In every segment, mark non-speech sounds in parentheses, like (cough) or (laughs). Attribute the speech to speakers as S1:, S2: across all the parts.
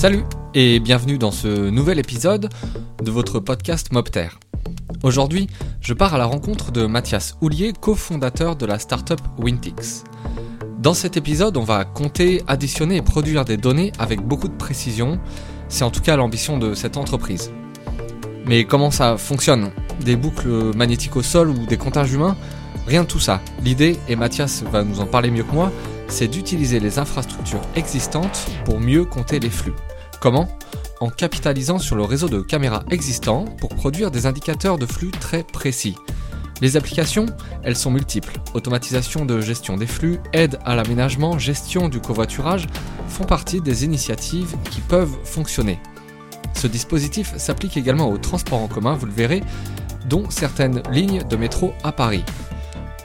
S1: Salut et bienvenue dans ce nouvel épisode de votre podcast Mopter. Aujourd'hui, je pars à la rencontre de Mathias Houlier, cofondateur de la startup Wintix. Dans cet épisode, on va compter, additionner et produire des données avec beaucoup de précision. C'est en tout cas l'ambition de cette entreprise. Mais comment ça fonctionne? Des boucles magnétiques au sol ou des comptages humains? Rien de tout ça. L'idée, et Mathias va nous en parler mieux que moi, c'est d'utiliser les infrastructures existantes pour mieux compter les flux. Comment? En capitalisant sur le réseau de caméras existant pour produire des indicateurs de flux très précis. Les applications, elles sont multiples. Automatisation de gestion des flux, aide à l'aménagement, gestion du covoiturage font partie des initiatives qui peuvent fonctionner. Ce dispositif s'applique également au transport en commun, vous le verrez, dont certaines lignes de métro à Paris.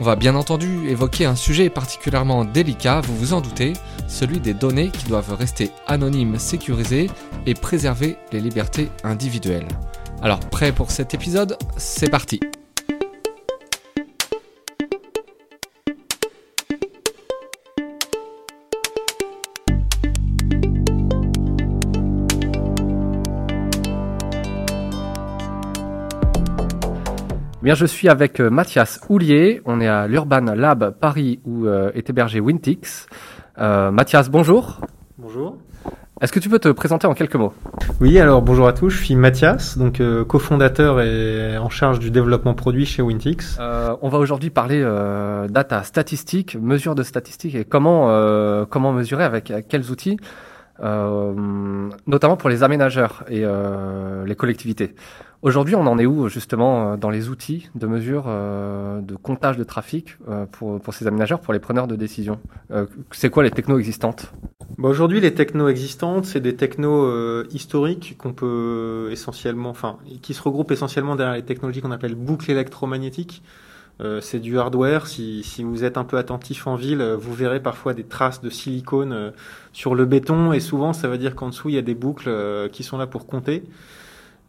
S1: On va bien entendu évoquer un sujet particulièrement délicat, vous vous en doutez, celui des données qui doivent rester anonymes, sécurisées et préserver les libertés individuelles. Alors prêt pour cet épisode? C'est parti Bien, je suis avec euh, Mathias Houlier. On est à l'Urban Lab Paris où euh, est hébergé Wintix. Euh, Mathias, bonjour.
S2: Bonjour.
S1: Est-ce que tu peux te présenter en quelques mots?
S2: Oui, alors bonjour à tous, je suis Mathias, donc cofondateur et en charge du développement produit chez Wintix.
S1: on va aujourd'hui parler data, statistiques, mesures de statistiques et comment comment mesurer avec quels outils, notamment pour les aménageurs et les collectivités. Aujourd'hui, on en est où justement euh, dans les outils de mesure euh, de comptage de trafic euh, pour, pour ces aménageurs, pour les preneurs de décision C'est quoi les technos existantes?
S2: Bah Aujourd'hui, les technos existantes, c'est des technos historiques qu'on peut essentiellement, enfin, qui se regroupent essentiellement derrière les technologies qu'on appelle boucles électromagnétiques. c'est du hardware. Si, si, vous êtes un peu attentif en ville, vous verrez parfois des traces de silicone sur le béton et souvent ça veut dire qu'en dessous il y a des boucles qui sont là pour compter.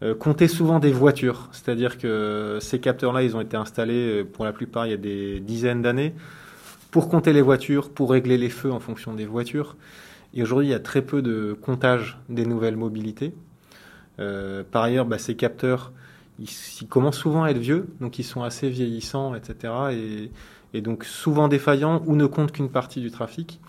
S2: Euh, compter souvent des voitures, c'est-à-dire que ces capteurs-là, ils ont été installés euh, pour la plupart il y a des dizaines d'années pour compter les voitures, pour régler les feux en fonction des voitures. Et aujourd'hui, il y a très peu de comptage des nouvelles mobilités. Euh, par ailleurs, bah, ces capteurs, ils, commencent souvent à être vieux, donc ils sont assez vieillissants, etc. Et, et donc souvent défaillants ou ne comptent qu'une partie du trafic.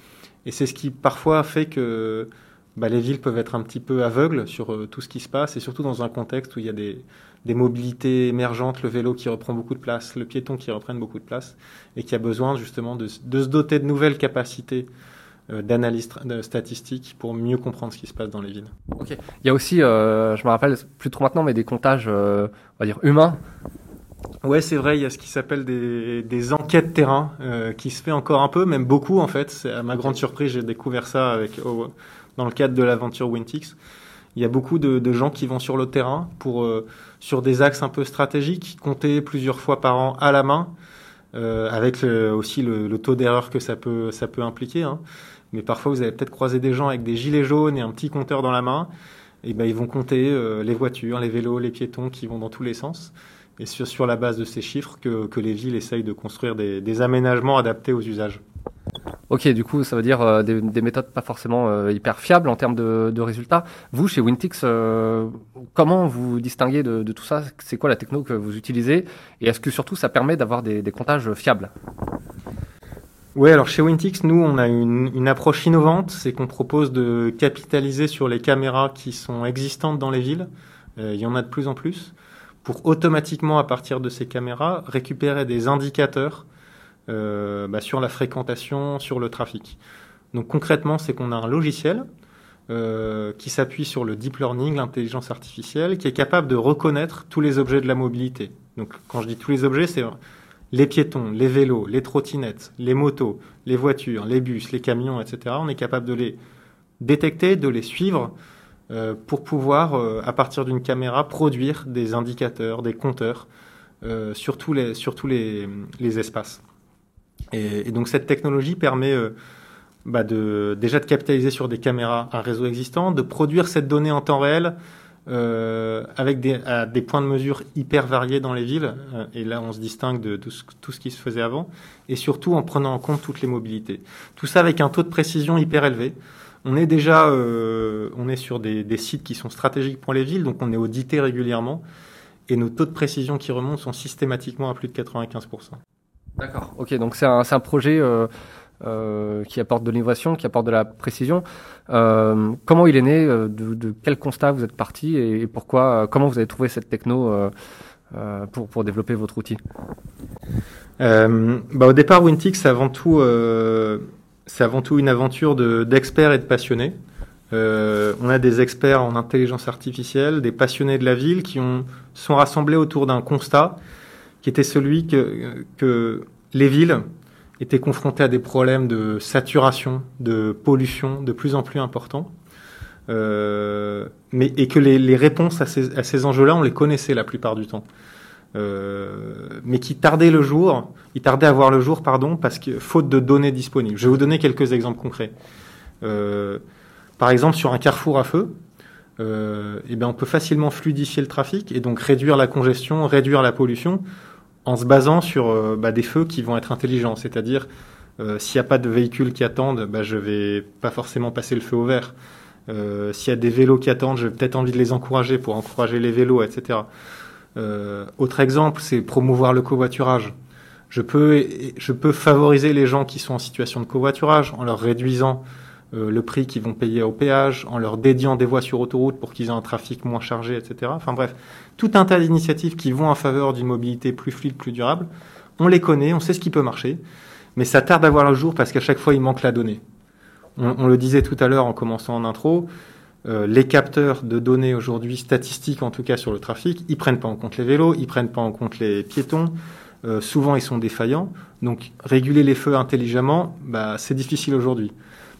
S2: Et c'est ce qui parfois fait que bah, les villes peuvent être un petit peu aveugles sur euh, tout ce qui se passe, et surtout dans un contexte où il y a des, des mobilités émergentes, le vélo qui reprend beaucoup de place, le piéton qui reprend beaucoup de place, et qui a besoin justement de, de se doter de nouvelles capacités euh, d'analyse statistique pour mieux comprendre ce qui se passe dans les villes.
S1: Ok. Il y a aussi, euh, je me rappelle plus trop maintenant, mais des comptages, on va dire humains.
S2: Ouais, c'est vrai. Il y a ce qui s'appelle des, des enquêtes terrain qui se fait encore un peu, même beaucoup en fait. À ma grande surprise, j'ai découvert ça avec dans le cadre de l'aventure Wintix. Il y a beaucoup de, gens qui vont sur le terrain pour euh, sur des axes un peu stratégiques, compter plusieurs fois par an à la main, euh, avec aussi le, taux d'erreur que ça peut ça peut impliquer. Hein. Mais parfois, vous allez peut-être croiser des gens avec des gilets jaunes et un petit compteur dans la main. Et ben, ils vont compter euh, les voitures, les vélos, les piétons qui vont dans tous les sens. Et sur, sur la base de ces chiffres que, que les villes essayent de construire des, des aménagements adaptés aux usages.
S1: Ok, du coup, ça veut dire euh, des, méthodes pas forcément euh, hyper fiables en termes de, résultats. Vous, chez Wintix, euh, comment vous distinguez de, tout ça? C'est quoi la techno que vous utilisez? Et est-ce que surtout ça permet d'avoir des, comptages fiables?
S2: Oui, alors chez Wintix, nous, on a une, approche innovante, c'est qu'on propose de capitaliser sur les caméras qui sont existantes dans les villes. il y en a de plus en plus. Pour automatiquement, à partir de ces caméras, récupérer des indicateurs euh, bah, sur la fréquentation, sur le trafic. Donc concrètement, c'est qu'on a un logiciel euh, qui s'appuie sur le deep learning, l'intelligence artificielle, qui est capable de reconnaître tous les objets de la mobilité. Donc quand je dis tous les objets, c'est les piétons, les vélos, les trottinettes, les motos, les voitures, les bus, les camions, etc. On est capable de les détecter, de les suivre euh, pour pouvoir, euh, à partir d'une caméra, produire des indicateurs, des compteurs euh, sur tous les, sur tous les, les espaces. Et, donc cette technologie permet euh, bah déjà de capitaliser sur des caméras, un réseau existant, de produire cette donnée en temps réel euh, avec des, points de mesure hyper variés dans les villes. Euh, et là, on se distingue de, tout, ce, qui se faisait avant. Et surtout en prenant en compte toutes les mobilités. Tout ça avec un taux de précision hyper élevé. On est déjà, on est sur des, des, sites qui sont stratégiques pour les villes, donc on est audité régulièrement, et nos taux de précision qui remontent sont systématiquement à plus de 95%.
S1: D'accord. Ok, donc c'est un, un, projet euh, euh, qui apporte de l'innovation, qui apporte de la précision. Euh, comment il est né de, de, quel constat vous êtes parti et, pourquoi Comment vous avez trouvé cette techno pour, pour développer votre outil?
S2: Bah, Au départ, Wintix, c'est avant tout c'est avant tout une aventure d'experts et de passionnés. Euh, on a des experts en intelligence artificielle, des passionnés de la ville qui ont, sont rassemblés autour d'un constat qui était celui que, les villes étaient confrontées à des problèmes de saturation, de pollution de plus en plus importants. Euh, et que les, réponses à ces, enjeux-là, on les connaissait la plupart du temps. Euh, mais qui tardait le jour, il tardait à voir le jour, pardon, parce que faute de données disponibles. Je vais vous donner quelques exemples concrets. Euh, par exemple, sur un carrefour à feu, eh bien, on peut facilement fluidifier le trafic et donc réduire la congestion, réduire la pollution en se basant sur euh, bah, des feux qui vont être intelligents. C'est-à-dire, euh, s'il n'y a pas de véhicules qui attendent, bah, je vais pas forcément passer le feu au vert. Euh, s'il y a des vélos qui attendent, j'ai peut-être envie de les encourager pour encourager les vélos, etc. Autre exemple, c'est promouvoir le covoiturage. Je peux favoriser les gens qui sont en situation de covoiturage en leur réduisant euh, le prix qu'ils vont payer au péage, en leur dédiant des voies sur autoroute pour qu'ils aient un trafic moins chargé, etc. Enfin bref, tout un tas d'initiatives qui vont en faveur d'une mobilité plus fluide, plus durable. On les connaît, on sait ce qui peut marcher, mais ça tarde à voir le jour parce qu'à chaque fois, il manque la donnée. On, on le disait tout à l'heure en commençant en intro, euh, les capteurs de données aujourd'hui statistiques, en tout cas sur le trafic, ils prennent pas en compte les vélos, ils prennent pas en compte les piétons. Euh, souvent, ils sont défaillants. Donc, réguler les feux intelligemment, bah, c'est difficile aujourd'hui.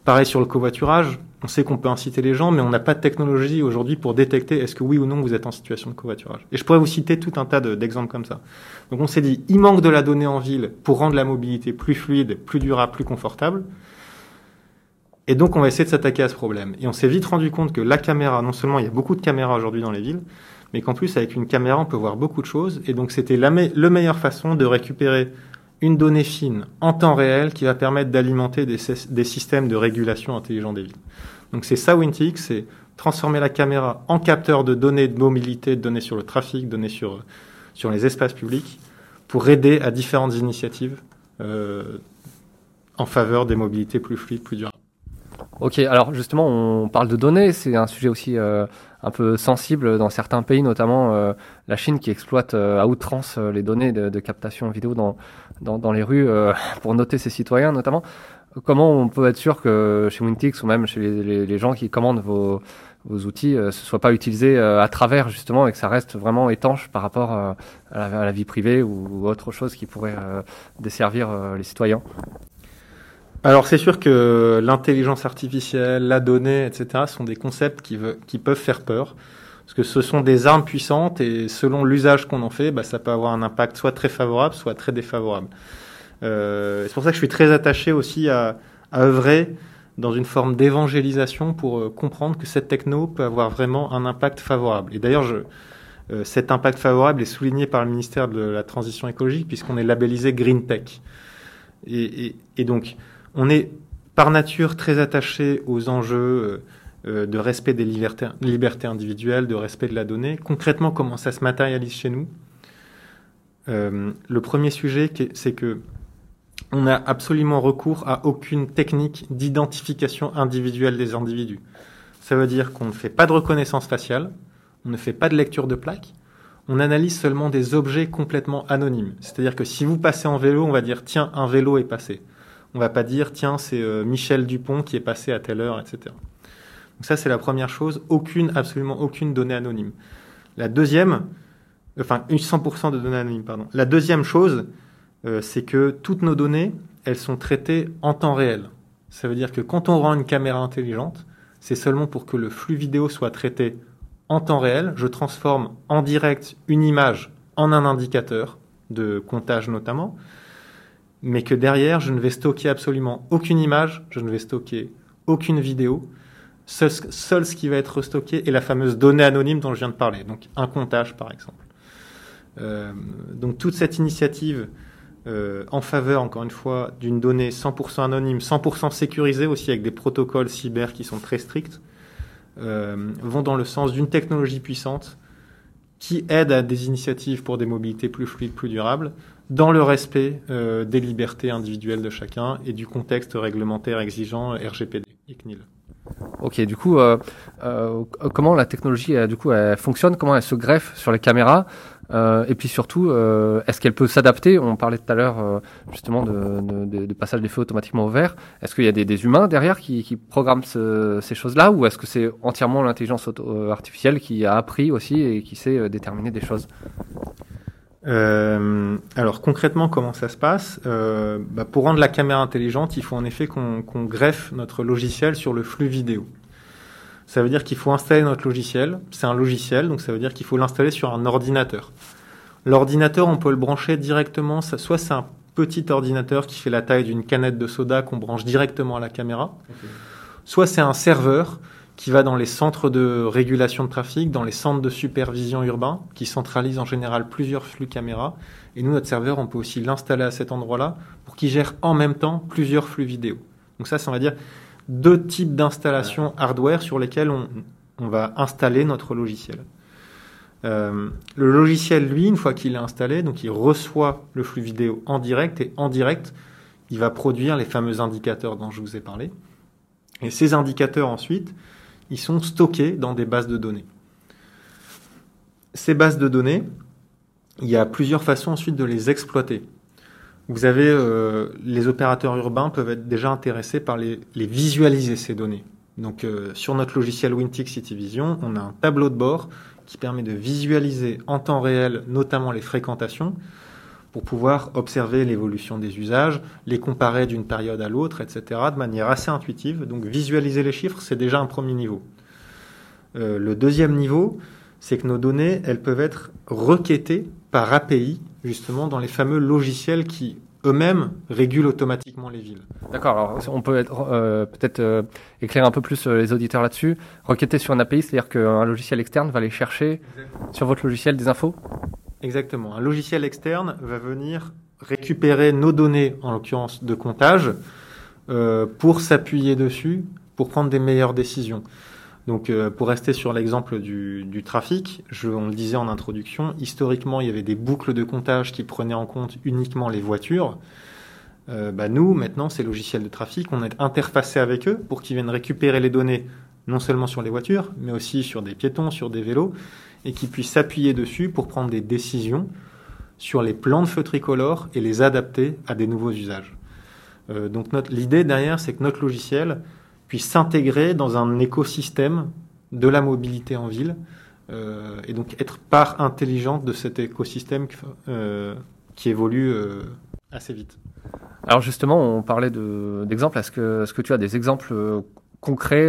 S2: Pareil sur le covoiturage. On sait qu'on peut inciter les gens, mais on n'a pas de technologie aujourd'hui pour détecter est-ce que oui ou non vous êtes en situation de covoiturage. Et je pourrais vous citer tout un tas d'exemples comme ça. Donc, on s'est dit, il manque de la donnée en ville pour rendre la mobilité plus fluide, plus durable, plus confortable. Et donc, on va essayer de s'attaquer à ce problème. Et on s'est vite rendu compte que la caméra, non seulement il y a beaucoup de caméras aujourd'hui dans les villes, mais qu'en plus, avec une caméra, on peut voir beaucoup de choses. Et donc, c'était la, le meilleure façon de récupérer une donnée fine en temps réel qui va permettre d'alimenter des, des, systèmes de régulation intelligents des villes. Donc, c'est ça Wintix, c'est transformer la caméra en capteur de données de mobilité, de données sur le trafic, données sur, sur les espaces publics, pour aider à différentes initiatives euh, en faveur des mobilités plus fluides, plus durables.
S1: Ok, alors justement, on parle de données, c'est un sujet aussi euh, un peu sensible dans certains pays, notamment euh, la Chine qui exploite euh, à outrance les données de, de, captation vidéo dans, dans, dans les rues (laughs) pour noter ses citoyens notamment. Comment on peut être sûr que chez Wintix ou même chez les, les, gens qui commandent vos, vos outils, ce soit pas utilisé à travers justement et que ça reste vraiment étanche par rapport à la, à, la, vie privée ou, autre chose qui pourrait desservir les citoyens?
S2: Alors c'est sûr que l'intelligence artificielle, la donnée, etc. sont des concepts qui, peuvent faire peur. Parce que ce sont des armes puissantes et selon l'usage qu'on en fait, bah, ça peut avoir un impact soit très favorable, soit très défavorable. Euh, c'est pour ça que je suis très attaché aussi à, œuvrer dans une forme d'évangélisation pour euh, comprendre que cette techno peut avoir vraiment un impact favorable. Et d'ailleurs, euh, cet impact favorable est souligné par le ministère de la Transition écologique puisqu'on est labellisé Green Tech. Et donc, on est par nature très attaché aux enjeux euh, de respect des libertés, libertés, individuelles, de respect de la donnée. Concrètement, comment ça se matérialise chez nous? Euh, Le premier sujet, c'est que on n'a absolument recours à aucune technique d'identification individuelle des individus. Ça veut dire qu'on ne fait pas de reconnaissance faciale, on ne fait pas de lecture de plaques, on analyse seulement des objets complètement anonymes. C'est-à-dire que si vous passez en vélo, on va dire tiens, un vélo est passé. On va pas dire, tiens, c'est euh, Michel Dupont qui est passé à telle heure, etc. Donc ça, c'est la première chose. Aucune, absolument aucune donnée anonyme. La deuxième, enfin, 100% de données anonymes, pardon. La deuxième chose, euh, c'est que toutes nos données, elles sont traitées en temps réel. Ça veut dire que quand on rend une caméra intelligente, c'est seulement pour que le flux vidéo soit traité en temps réel. Je transforme en direct une image en un indicateur de comptage notamment mais que derrière, je ne vais stocker absolument aucune image, je ne vais stocker aucune vidéo. Seul, ce qui va être stocké est la fameuse donnée anonyme dont je viens de parler, donc un comptage par exemple. Euh, donc toute cette initiative en faveur, encore une fois, d'une donnée 100% anonyme, 100% sécurisée aussi avec des protocoles cyber qui sont très stricts, vont dans le sens d'une technologie puissante qui aide à des initiatives pour des mobilités plus fluides, plus durables, dans le respect euh, des libertés individuelles de chacun et du contexte réglementaire exigeant RGPD et.
S1: Ok, du coup, euh, euh, comment la technologie, du coup, elle fonctionne? Comment elle se greffe sur les caméras? Et puis surtout, est-ce qu'elle peut s'adapter? On parlait tout à l'heure justement de, de, de, passage des feux automatiquement au vert. Est-ce qu'il y a des, des, humains derrière qui, qui programment ces choses-là, ou est-ce que c'est entièrement l'intelligence artificielle qui a appris aussi et qui sait déterminer des choses?
S2: Euh, alors concrètement, comment ça se passe? Euh, bah, Pour rendre la caméra intelligente, il faut en effet qu'on greffe notre logiciel sur le flux vidéo. Ça veut dire qu'il faut installer notre logiciel. C'est un logiciel, donc ça veut dire qu'il faut l'installer sur un ordinateur. L'ordinateur, on peut le brancher directement. Soit c'est un petit ordinateur qui fait la taille d'une canette de soda qu'on branche directement à la caméra. Soit c'est un serveur qui va dans les centres de régulation de trafic, dans les centres de supervision urbain, qui centralisent en général plusieurs flux caméras. Et nous, notre serveur, on peut aussi l'installer à cet endroit-là pour qu'il gère en même temps plusieurs flux vidéo. Donc ça, c'est, on va dire, deux types d'installations hardware sur lesquelles on, on, va installer notre logiciel. Euh, le logiciel, lui, une fois qu'il est installé, donc il reçoit le flux vidéo en direct et en direct, il va produire les fameux indicateurs dont je vous ai parlé. Et ces indicateurs ensuite, ils sont stockés dans des bases de données. Ces bases de données, il y a plusieurs façons ensuite de les exploiter. Vous avez euh, les opérateurs urbains peuvent être déjà intéressés par les, visualiser ces données. Donc euh, sur notre logiciel Wintix City Vision, on a un tableau de bord qui permet de visualiser en temps réel notamment les fréquentations pour pouvoir observer l'évolution des usages, les comparer d'une période à l'autre, etc., de manière assez intuitive. Donc visualiser les chiffres, c'est déjà un premier niveau. Euh, le deuxième niveau, c'est que nos données, elles peuvent être requêtées par API, justement, dans les fameux logiciels qui eux-mêmes régulent automatiquement les villes.
S1: D'accord, alors on peut euh, peut-être euh, éclairer un peu plus les auditeurs là-dessus. Requêter sur un API, c'est-à-dire qu'un logiciel externe va aller chercher sur votre logiciel des infos?
S2: Exactement. Un logiciel externe va venir récupérer nos données, en l'occurrence de comptage, euh, pour s'appuyer dessus, pour prendre des meilleures décisions. Donc, euh, pour rester sur l'exemple du, trafic, je, on le disait en introduction, historiquement, il y avait des boucles de comptage qui prenaient en compte uniquement les voitures. Euh, bah nous, maintenant, ces logiciels de trafic, on est interfacé avec eux pour qu'ils viennent récupérer les données, non seulement sur les voitures, mais aussi sur des piétons, sur des vélos, et qui puisse s'appuyer dessus pour prendre des décisions sur les plans de feu tricolore et les adapter à des nouveaux usages. Euh, donc l'idée derrière, c'est que notre logiciel puisse s'intégrer dans un écosystème de la mobilité en ville euh, et donc être part intelligente de cet écosystème euh, qui évolue assez vite.
S1: Alors justement, on parlait d'exemples. est-ce que, est -ce que tu as des exemples concrets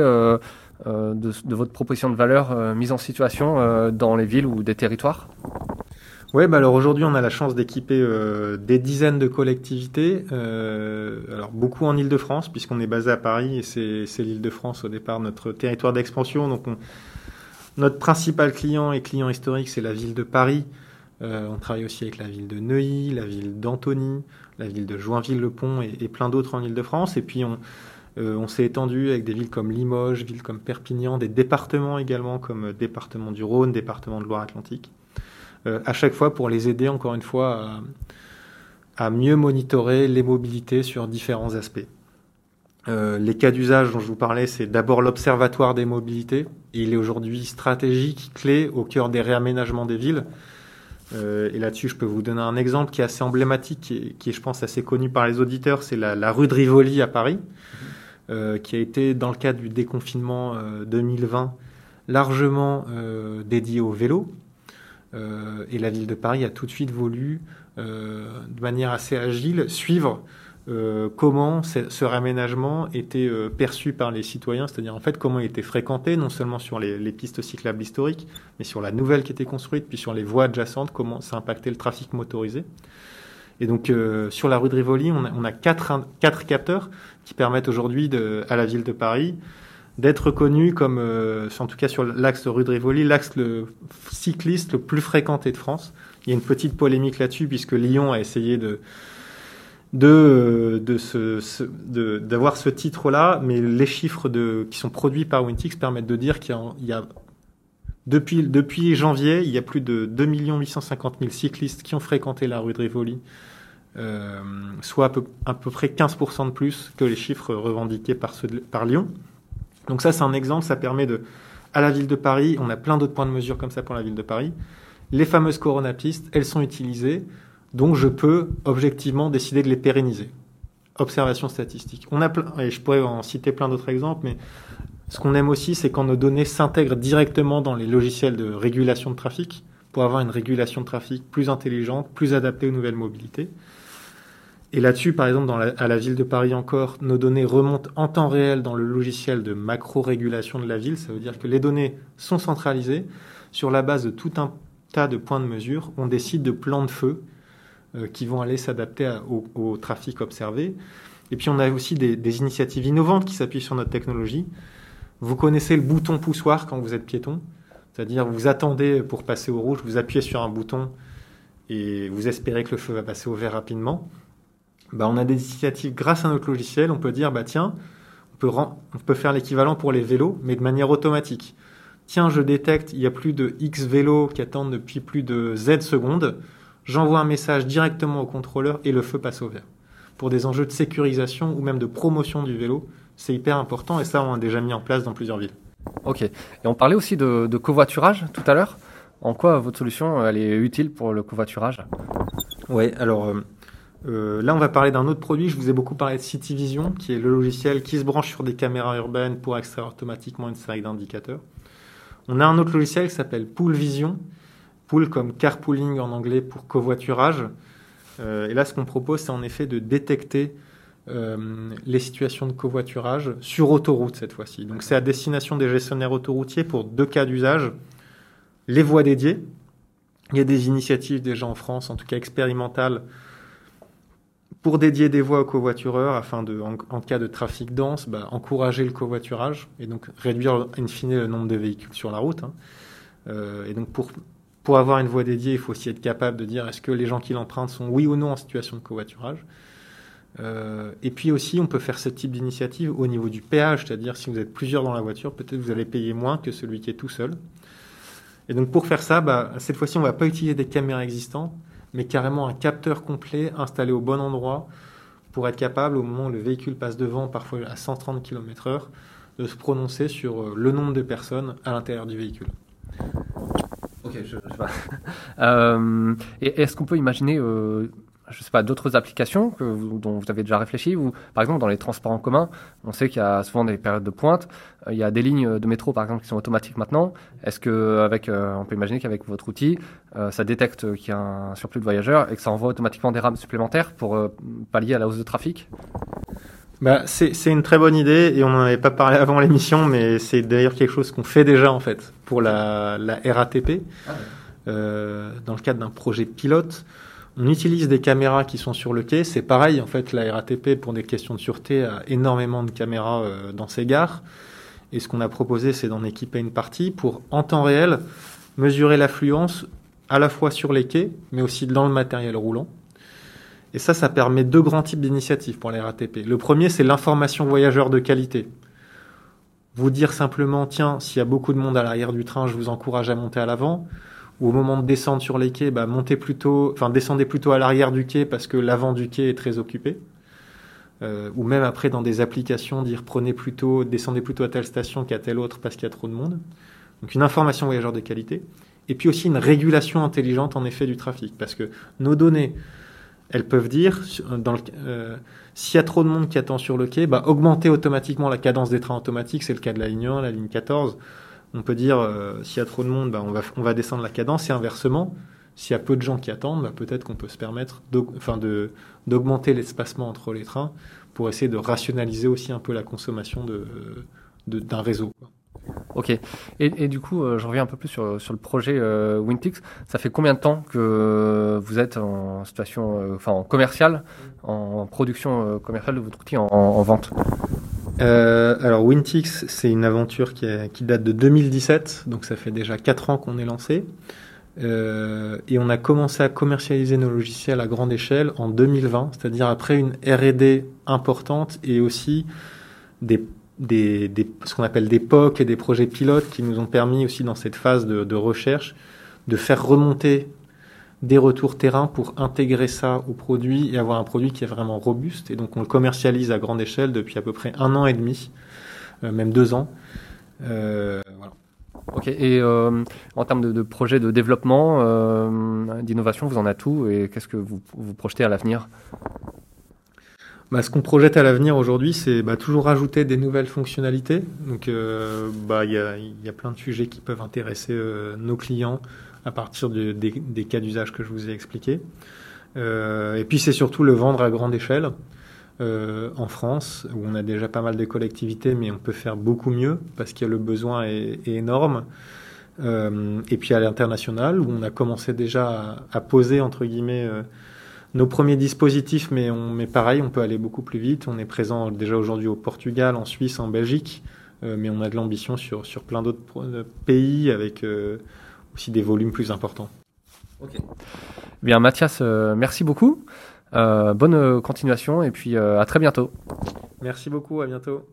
S1: euh, de, votre proposition de valeur euh, mise en situation euh, dans les villes ou des territoires?
S2: Oui, bah alors aujourd'hui, on a la chance d'équiper des dizaines de collectivités, beaucoup en Ile-de-France, puisqu'on est basé à Paris et c'est l'Île-de-France au départ notre territoire d'expansion. Donc, notre principal client et client historique, c'est la ville de Paris. on travaille aussi avec la ville de Neuilly, la ville d'Antony, la ville de Joinville-le-Pont et, plein d'autres en Ile-de-France. Et puis, on, euh, on s'est étendu avec des villes comme Limoges, villes comme Perpignan, des départements également comme euh, département du Rhône, département de Loire-Atlantique. Euh, à chaque fois pour les aider encore une fois à, mieux monitorer les mobilités sur différents aspects. les cas d'usage dont je vous parlais, c'est d'abord l'observatoire des mobilités. Il est aujourd'hui stratégique, clé au cœur des réaménagements des villes. et là-dessus, je peux vous donner un exemple qui est assez emblématique, et qui est, je pense, assez connu par les auditeurs. C'est la, rue de Rivoli à Paris. Euh, qui a été, dans le cadre du déconfinement 2020, euh, largement euh, dédié au vélo. et la ville de Paris a tout de suite voulu, de manière assez agile, suivre comment ce réaménagement était perçu par les citoyens, c'est-à-dire en fait comment il était fréquenté, non seulement sur les, pistes cyclables historiques, mais sur la nouvelle qui était construite, puis sur les voies adjacentes, comment ça impactait le trafic motorisé. Et donc sur la rue de Rivoli, on a, quatre, quatre capteurs qui permettent aujourd'hui à la ville de Paris d'être connu comme, euh, en tout cas sur l'axe rue de Rivoli, l'axe cycliste le plus fréquenté de France. Il y a une petite polémique là-dessus puisque Lyon a essayé de, de, d'avoir ce titre-là, mais les chiffres qui sont produits par Wintix permettent de dire qu'il y a, depuis, janvier, il y a plus de 2 850 000 cyclistes qui ont fréquenté la rue de Rivoli, euh, soit à peu, près 15% de plus que les chiffres revendiqués par Lyon. Donc ça, c'est un exemple, ça permet de, à la ville de Paris, on a plein d'autres points de mesure comme ça pour la ville de Paris, les fameuses coronapistes, elles sont utilisées, donc je peux objectivement décider de les pérenniser. Observation statistique. On a plein, et je pourrais en citer plein d'autres exemples, mais ce qu'on aime aussi, c'est quand nos données s'intègrent directement dans les logiciels de régulation de trafic pour avoir une régulation de trafic plus intelligente, plus adaptée aux nouvelles mobilités. Et là-dessus, par exemple, à la ville de Paris encore, nos données remontent en temps réel dans le logiciel de macro-régulation de la ville. Ça veut dire que les données sont centralisées sur la base de tout un tas de points de mesure. On décide de plans de feu euh, qui vont aller s'adapter au, trafic observé. Et puis on a aussi des, initiatives innovantes qui s'appuient sur notre technologie. Vous connaissez le bouton poussoir quand vous êtes piéton, c'est-à-dire vous attendez pour passer au rouge, vous appuyez sur un bouton et vous espérez que le feu va passer au vert rapidement. Bah, on a des initiatives grâce à notre logiciel, on peut dire bah tiens, on peut faire l'équivalent pour les vélos, mais de manière automatique. Tiens, je détecte, il y a plus de X vélos qui attendent depuis plus de Z secondes. J'envoie un message directement au contrôleur et le feu passe au vert. Pour des enjeux de sécurisation ou même de promotion du vélo, c'est hyper important et ça, on a déjà mis en place dans plusieurs villes.
S1: Ok. Et on parlait aussi de, de covoiturage tout à l'heure. En quoi votre solution elle est utile pour le covoiturage?
S2: Ouais, alors euh, euh, là, on va parler d'un autre produit. Je vous ai beaucoup parlé de City Vision, qui est le logiciel qui se branche sur des caméras urbaines pour extraire automatiquement une série d'indicateurs. On a un autre logiciel qui s'appelle Pool Vision. Pool comme carpooling en anglais pour covoiturage. Euh, et là, ce qu'on propose, c'est en effet de détecter euh, les situations de covoiturage sur autoroute cette fois-ci. Donc, c'est à destination des gestionnaires autoroutiers pour deux cas d'usage. Les voies dédiées. Il y a des initiatives déjà en France, en tout cas expérimentales, pour dédier des voies aux covoitureurs afin de, en, cas de trafic dense, bah, encourager le covoiturage et donc réduire in fine le nombre de véhicules sur la route. hein. Euh, et donc pour, pour avoir une voie dédiée, il faut aussi être capable de dire est-ce que les gens qui l'empruntent sont oui ou non en situation de covoiturage. Euh, et puis aussi, on peut faire ce type d'initiative au niveau du péage, c'est-à-dire si vous êtes plusieurs dans la voiture, peut-être vous allez payer moins que celui qui est tout seul. Et donc pour faire ça, bah, cette fois-ci, on va pas utiliser des caméras existantes, mais carrément un capteur complet installé au bon endroit pour être capable, au moment où le véhicule passe devant, parfois à 130 km/h, de se prononcer sur euh, le nombre de personnes à l'intérieur du véhicule.
S1: Ok, je, je. (laughs) Euh, est-ce qu'on peut imaginer, euh, je sais pas, d'autres applications que vous- dont vous avez déjà réfléchi ou par exemple dans les transports en commun, on sait qu'il y a souvent des périodes de pointe. euh, Il y a des lignes de métro par exemple qui sont automatiques maintenant. Est-ce que avec, euh, on peut imaginer qu'avec votre outil, euh, ça détecte qu'il y a un surplus de voyageurs et que ça envoie automatiquement des rames supplémentaires pour euh, pallier à la hausse de trafic?
S2: Bah, c'est une très bonne idée et on n'en avait pas parlé avant l'émission, mais c'est d'ailleurs quelque chose qu'on fait déjà en fait pour la, la RATP. Euh, dans le cadre d'un projet pilote, on utilise des caméras qui sont sur le quai. C'est pareil en fait, la RATP pour des questions de sûreté a énormément de caméras euh, dans ses gares. Et ce qu'on a proposé, c'est d'en équiper une partie pour en temps réel mesurer l'affluence à la fois sur les quais, mais aussi dans le matériel roulant. Et ça, ça permet deux grands types d'initiatives pour les RATP. Le premier, c'est l'information voyageur de qualité. Vous dire simplement, tiens, s'il y a beaucoup de monde à l'arrière du train, je vous encourage à monter à l'avant. Ou au moment de descendre sur les quais, bah, montez plutôt, enfin, descendez plutôt à l'arrière du quai parce que l'avant du quai est très occupé. Euh, ou même après dans des applications, dire prenez plutôt, descendez plutôt à telle station qu'à telle autre parce qu'il y a trop de monde. Donc une information voyageur de qualité. Et puis aussi une régulation intelligente en effet du trafic. Parce que nos données, elles peuvent dire, le, euh, s'il y a trop de monde qui attend sur le quai, bah, augmenter automatiquement la cadence des trains automatiques. C'est le cas de la ligne 1, la ligne 14. On peut dire, euh, s'il y a trop de monde, bah, on, va, on va descendre la cadence. Et inversement, s'il y a peu de gens qui attendent, bah, peut-être qu'on peut se permettre d'augmenter l'espacement entre les trains pour essayer de rationaliser aussi un peu la consommation de, de- d'un réseau.
S1: Ok. Et, du coup, euh, je reviens un peu plus sur, sur le projet euh, Wintix. Ça fait combien de temps que vous êtes en situation, euh, enfin en en production commerciale de votre outil en vente?
S2: Euh, alors Wintix, c'est une aventure qui, date de 2017, donc ça fait déjà 4 ans qu'on est lancé. et on a commencé à commercialiser nos logiciels à grande échelle en 2020, c'est-à-dire après une R&D importante et aussi des, ce qu'on appelle des POC et des projets pilotes qui nous ont permis aussi dans cette phase de recherche de faire remonter des retours terrain pour intégrer ça au produit et avoir un produit qui est vraiment robuste. Et donc on le commercialise à grande échelle depuis à peu près un an et demi, euh, même deux ans.
S1: Euh, voilà. Ok, et euh, en termes de, de projet de développement, euh, d'innovation, vous en avez tout et qu'est-ce que vous, vous projetez à l'avenir?
S2: Bah, ce qu'on projette à l'avenir aujourd'hui, c'est bah, toujours rajouter des nouvelles fonctionnalités. Donc, euh, bah, il y, a, y, a, plein de sujets qui peuvent intéresser nos clients à partir de, des, cas d'usage que je vous ai expliqués. Euh, et puis, c'est surtout le vendre à grande échelle. Euh, en France, où on a déjà pas mal de collectivités, mais on peut faire beaucoup mieux parce que le besoin est, énorme. Euh, et puis à l'international, où on a commencé déjà à, à poser, entre guillemets, nos premiers dispositifs, mais, on, mais pareil, on peut aller beaucoup plus vite. On est présent déjà aujourd'hui au Portugal, en Suisse, en Belgique, mais on a de l'ambition sur, sur plein d'autres pays avec aussi des volumes plus importants.
S1: Ok. Bien, Mathias, euh, merci beaucoup. bonne continuation et puis à très bientôt.
S2: Merci beaucoup, à bientôt.